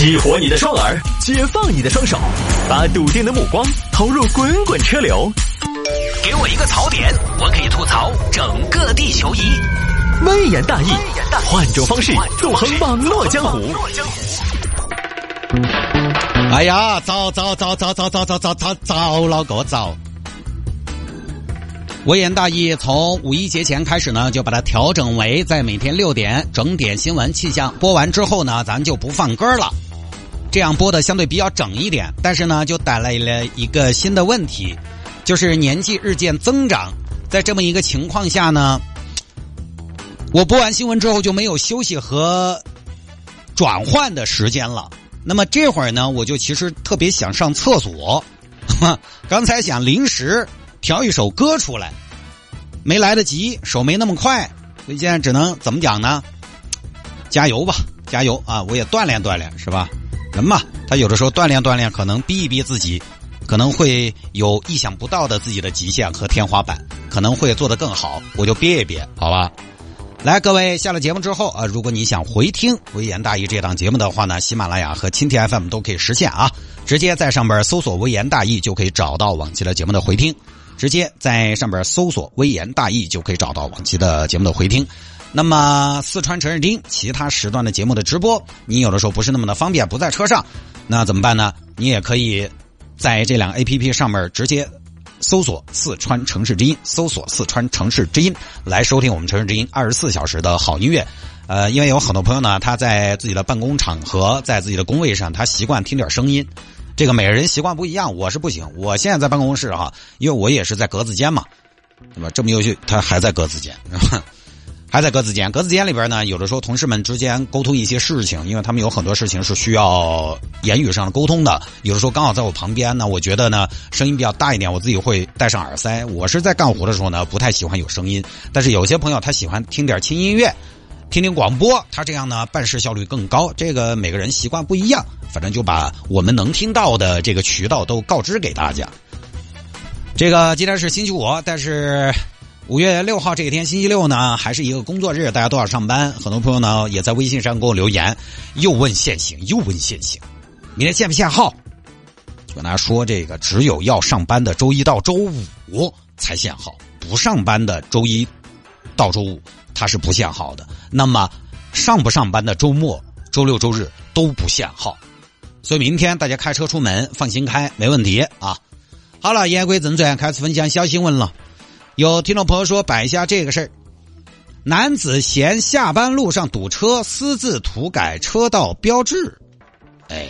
激活你的双耳，解放你的双手，把笃定的目光投入滚滚车流。给我一个槽点，我可以吐槽整个地球仪。微言大义，换种方式纵横网络江湖。哎呀，早早早早早早早早早早了个早！微言大义从五一节前开始呢，就把它调整为在每天六点整点新闻气象播完之后呢，咱就不放歌了，这样播的相对比较整一点。但是呢，就带来了一个新的问题，就是年纪日渐增长，在这么一个情况下呢，我播完新闻之后就没有休息和转换的时间了。那么这会儿呢，我就其实特别想上厕所，刚才想临时。调一首歌出来，没来得及，手没那么快，所以现在只能怎么讲呢？加油吧，加油啊！我也锻炼锻炼，是吧？人嘛，他有的时候锻炼锻炼，可能逼一逼自己，可能会有意想不到的自己的极限和天花板，可能会做得更好。我就憋一憋，好吧？来，各位下了节目之后啊，如果你想回听《微言大义》这档节目的话呢，喜马拉雅和蜻蜓 FM 都可以实现啊，直接在上边搜索“微言大义”就可以找到往期的节目的回听。直接在上边搜索“微言大义”就可以找到往期的节目的回听。那么四川城市之音其他时段的节目的直播，你有的时候不是那么的方便，不在车上，那怎么办呢？你也可以在这两个 A P P 上面直接搜索“四川城市之音”，搜索“四川城市之音”来收听我们城市之音二十四小时的好音乐。呃，因为有很多朋友呢，他在自己的办公场合，在自己的工位上，他习惯听点声音。这个每个人习惯不一样，我是不行。我现在在办公室哈，因为我也是在格子间嘛，那么？这么优秀，他还在格子间，还在格子间。格子间里边呢，有的时候同事们之间沟通一些事情，因为他们有很多事情是需要言语上的沟通的。有的时候刚好在我旁边呢，我觉得呢声音比较大一点，我自己会戴上耳塞。我是在干活的时候呢，不太喜欢有声音，但是有些朋友他喜欢听点轻音乐。听听广播，他这样呢办事效率更高。这个每个人习惯不一样，反正就把我们能听到的这个渠道都告知给大家。这个今天是星期五，但是五月六号这一天星期六呢，还是一个工作日，大家都要上班。很多朋友呢也在微信上给我留言，又问限行，又问限行，明天限不限号？就跟大家说，这个只有要上班的周一到周五才限号，不上班的周一到周五。它是不限号的，那么上不上班的周末、周六、周日都不限号，所以明天大家开车出门放心开，没问题啊。好了，言归正传，开始分享小新闻了。有听众朋友说摆一下这个事儿：男子嫌下班路上堵车，私自涂改车道标志。哎，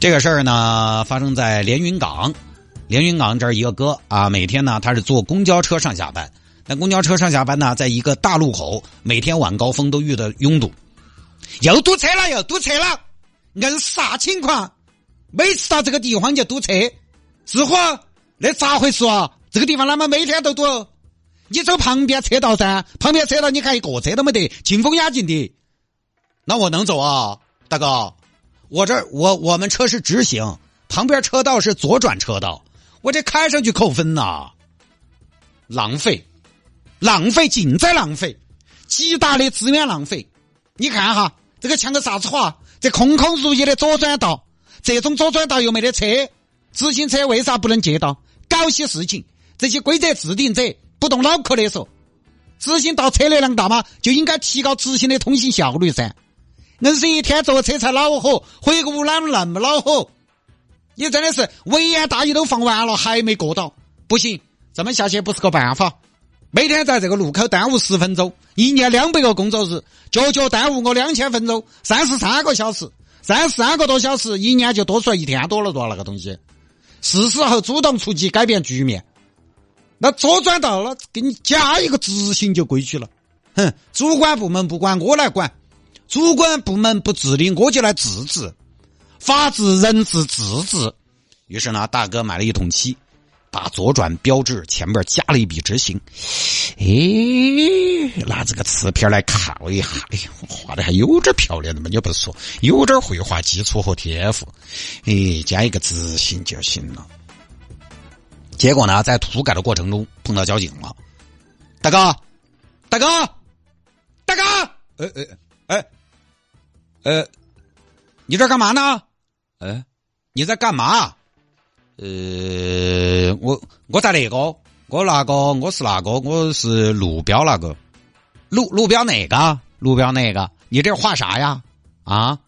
这个事儿呢发生在连云港，连云港这儿一个哥啊，每天呢他是坐公交车上下班。那公交车上下班呢，在一个大路口，每天晚高峰都遇到拥堵，又堵车了，又堵车了，硬啥情况？每次到这个地方就堵车，是乎？那咋回事啊？这个地方啷么每天都堵？你走旁边车道噻，旁边车道你看一个车都没得，清风雅静的。那我能走啊，大哥？我这我我们车是直行，旁边车道是左转车道，我这开上去扣分呐，浪费。浪费，尽在浪费，极大的资源浪费。你看哈，这个像个啥子话？这空空如也的左转道，这种左转道又没得车，自行车为啥不能借道？搞些事情，这些规则制定者不动脑壳的说，直行道车流量大吗？就应该提高直行的通行效率噻。硬是一天坐车才恼火，回个屋哪那么恼火？你真的是微言大义都放完了，还没过到，不行，这么下去不是个办法。每天在这个路口耽误十分钟，一年两百个工作日，脚脚耽误我两千分钟，三十三个小时，三十三个多小时，一年就多出来一天多了多那个东西。是时候主动出击，改变局面。那左转道了，给你加一个直行就规矩了。哼，主管部门不管我来管，主管部门不治理我就来治治，法治、人治、自治。于是呢，大哥买了一桶漆。把左转标志前面加了一笔直行，哎，拿这个瓷片来看一下，哎呀，画的还有点漂亮的嘛，你不是说，有点绘画基础和天赋，哎，加一个直行就行了。结果呢，在涂改的过程中碰到交警了，大哥，大哥，大哥，呃呃，哎，呃，你这干嘛呢？哎，你在干嘛？呃，我我在那个，我那个我是那个，我是路标那个，路路标哪个，路标那个，你这画啥呀？啊？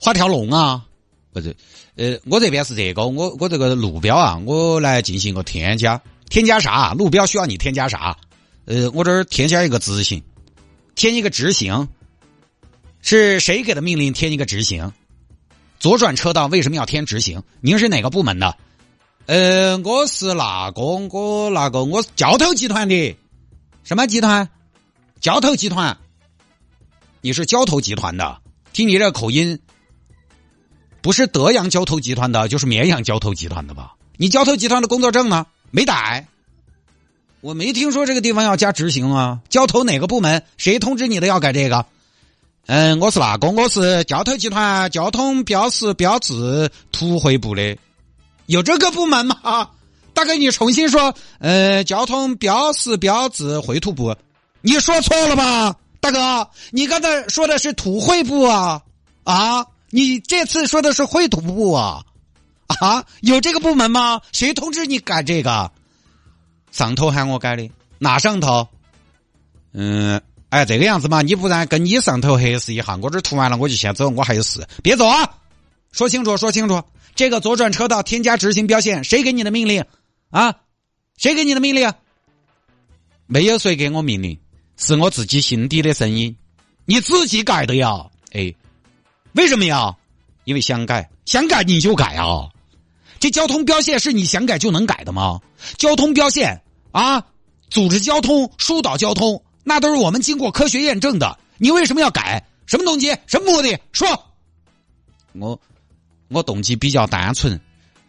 画条龙啊？不是，呃，我这边是这个，我我这个路标啊，我来进行一个添加，添加啥？路标需要你添加啥？呃，我这儿添加一个直行，添一个直行，是谁给的命令添一个直行？左转车道为什么要添直行？您是哪个部门的？呃，我是那个，我那个，我是交头集团的。什么集团？交投集团。你是交投集团的？听你这口音，不是德阳交投集团的，就是绵阳交投集团的吧？你交投集团的工作证呢？没带？我没听说这个地方要加执行啊。交投哪个部门？谁通知你的要改这个？嗯，我是那个，我是交投集团交通标识标志图绘部的，有这个部门吗？大哥，你重新说，呃，交通标识标志绘图部，你说错了吧？大哥，你刚才说的是图绘部啊啊，你这次说的是绘图部啊啊，有这个部门吗？谁通知你改这个？上头喊我改的，哪上头？嗯。哎，这个样子嘛，你不然跟你上头核实一下，我这涂完了我就先走，我还有事，别走啊！说清楚，说清楚，这个左转车道添加直行标线，谁给你的命令啊？谁给你的命令？没有谁给我命令，是我自己心底的声音，你自己改的呀？哎，为什么呀？因为想改，想改你就改啊！这交通标线是你想改就能改的吗？交通标线啊，组织交通，疏导交通。那都是我们经过科学验证的，你为什么要改？什么动机？什么目的？说。我我动机比较单纯，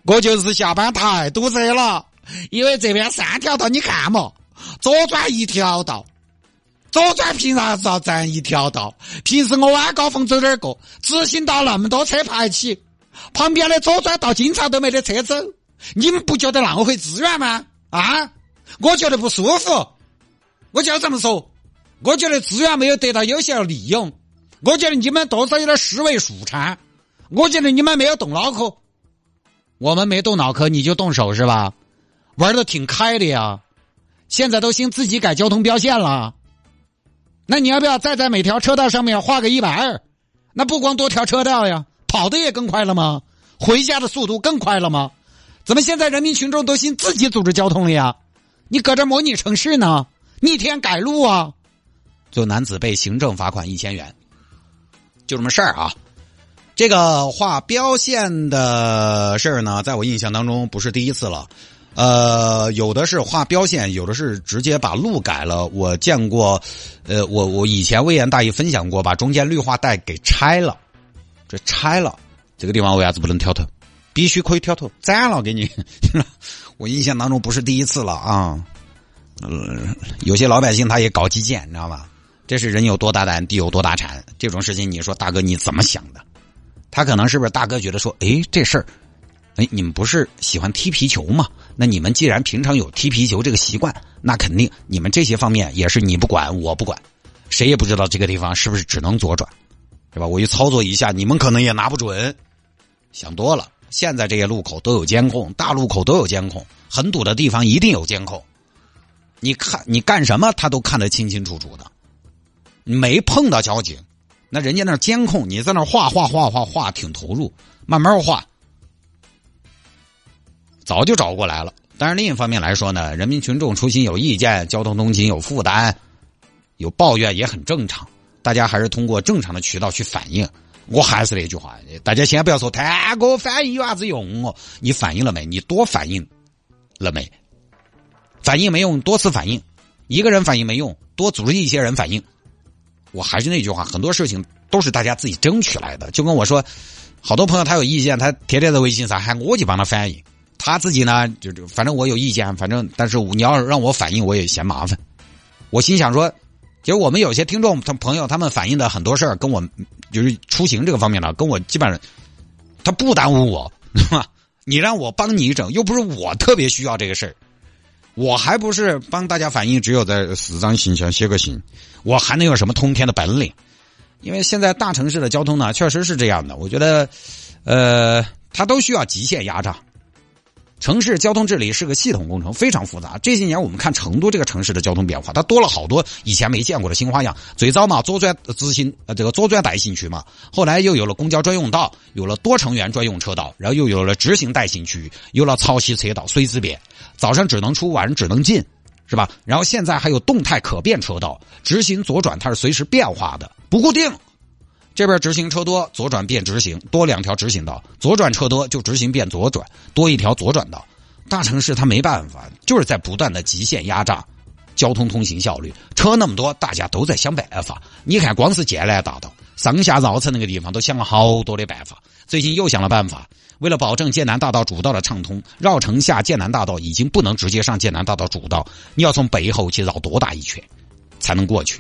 我就是下班太堵车了，因为这边三条道你看嘛，左转一条道，左转凭啥子要占一条道？平时我晚高峰走哪儿过？直行道那么多车排起，旁边的左转道经常都没得车走，你们不觉得浪费资源吗？啊，我觉得不舒服。我就这么说，我觉得资源没有得到有效利用，我觉得你们多少有点思维速差，我觉得你们没有动脑壳，我们没动脑壳你就动手是吧？玩的挺开的呀，现在都兴自己改交通标线了，那你要不要再在每条车道上面画个一百二？那不光多条车道呀，跑的也更快了吗？回家的速度更快了吗？怎么现在人民群众都兴自己组织交通了呀？你搁这模拟城市呢？逆天改路啊！就男子被行政罚款一千元，就这么事儿啊。这个画标线的事儿呢，在我印象当中不是第一次了。呃，有的是画标线，有的是直接把路改了。我见过，呃，我我以前微言大义分享过，把中间绿化带给拆了。这拆了，这个地方为啥子不能挑头？必须可以挑头，斩了给你。我印象当中不是第一次了啊。嗯，有些老百姓他也搞基建，你知道吧？这是人有多大胆，地有多大产。这种事情，你说大哥你怎么想的？他可能是不是大哥觉得说，哎，这事儿，哎，你们不是喜欢踢皮球吗？那你们既然平常有踢皮球这个习惯，那肯定你们这些方面也是你不管我不管，谁也不知道这个地方是不是只能左转，是吧？我一操作一下，你们可能也拿不准。想多了，现在这些路口都有监控，大路口都有监控，很堵的地方一定有监控。你看，你干什么，他都看得清清楚楚的。没碰到交警，那人家那监控，你在那画画画画画，挺投入，慢慢画，早就找过来了。但是另一方面来说呢，人民群众出行有意见，交通通勤有负担，有抱怨也很正常。大家还是通过正常的渠道去反映。我还是那句话，大家先不要说太过反应有啥子用哦？你反映了没？你多反映了没？反应没用，多次反应，一个人反应没用，多组织一些人反应。我还是那句话，很多事情都是大家自己争取来的。就跟我说，好多朋友他有意见，他天天在微信上喊我去帮他反映，他自己呢就就反正我有意见，反正但是你要让我反映，我也嫌麻烦。我心想说，其实我们有些听众他朋友他们反映的很多事儿，跟我就是出行这个方面呢，跟我基本上他不耽误我，是吧？你让我帮你整，又不是我特别需要这个事儿。我还不是帮大家反映，只有在四张行前写个信，我还能有什么通天的本领？因为现在大城市的交通呢，确实是这样的。我觉得，呃，它都需要极限压榨。城市交通治理是个系统工程，非常复杂。这些年我们看成都这个城市的交通变化，它多了好多以前没见过的新花样。最早嘛，左转直行，呃，这个左转带行区嘛，后来又有了公交专用道，有了多成员专用车道，然后又有了直行带行区，有了潮汐车道，随之变，早上只能出，晚上只能进，是吧？然后现在还有动态可变车道，直行左转它是随时变化的，不固定。这边直行车多，左转变直行，多两条直行道；左转车多，就直行变左转，多一条左转道。大城市它没办法，就是在不断的极限压榨交通通行效率。车那么多，大家都在想办法。你看，光是建南大道上下绕城那个地方，都想了好多的办法。最近又想了办法，为了保证建南大道主道的畅通，绕城下建南大道已经不能直接上建南大道主道，你要从背后去绕多大一圈才能过去？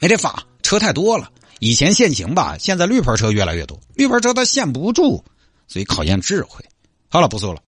没得法，车太多了。以前限行吧，现在绿牌车越来越多，绿牌车它限不住，所以考验智慧。好了，不说了。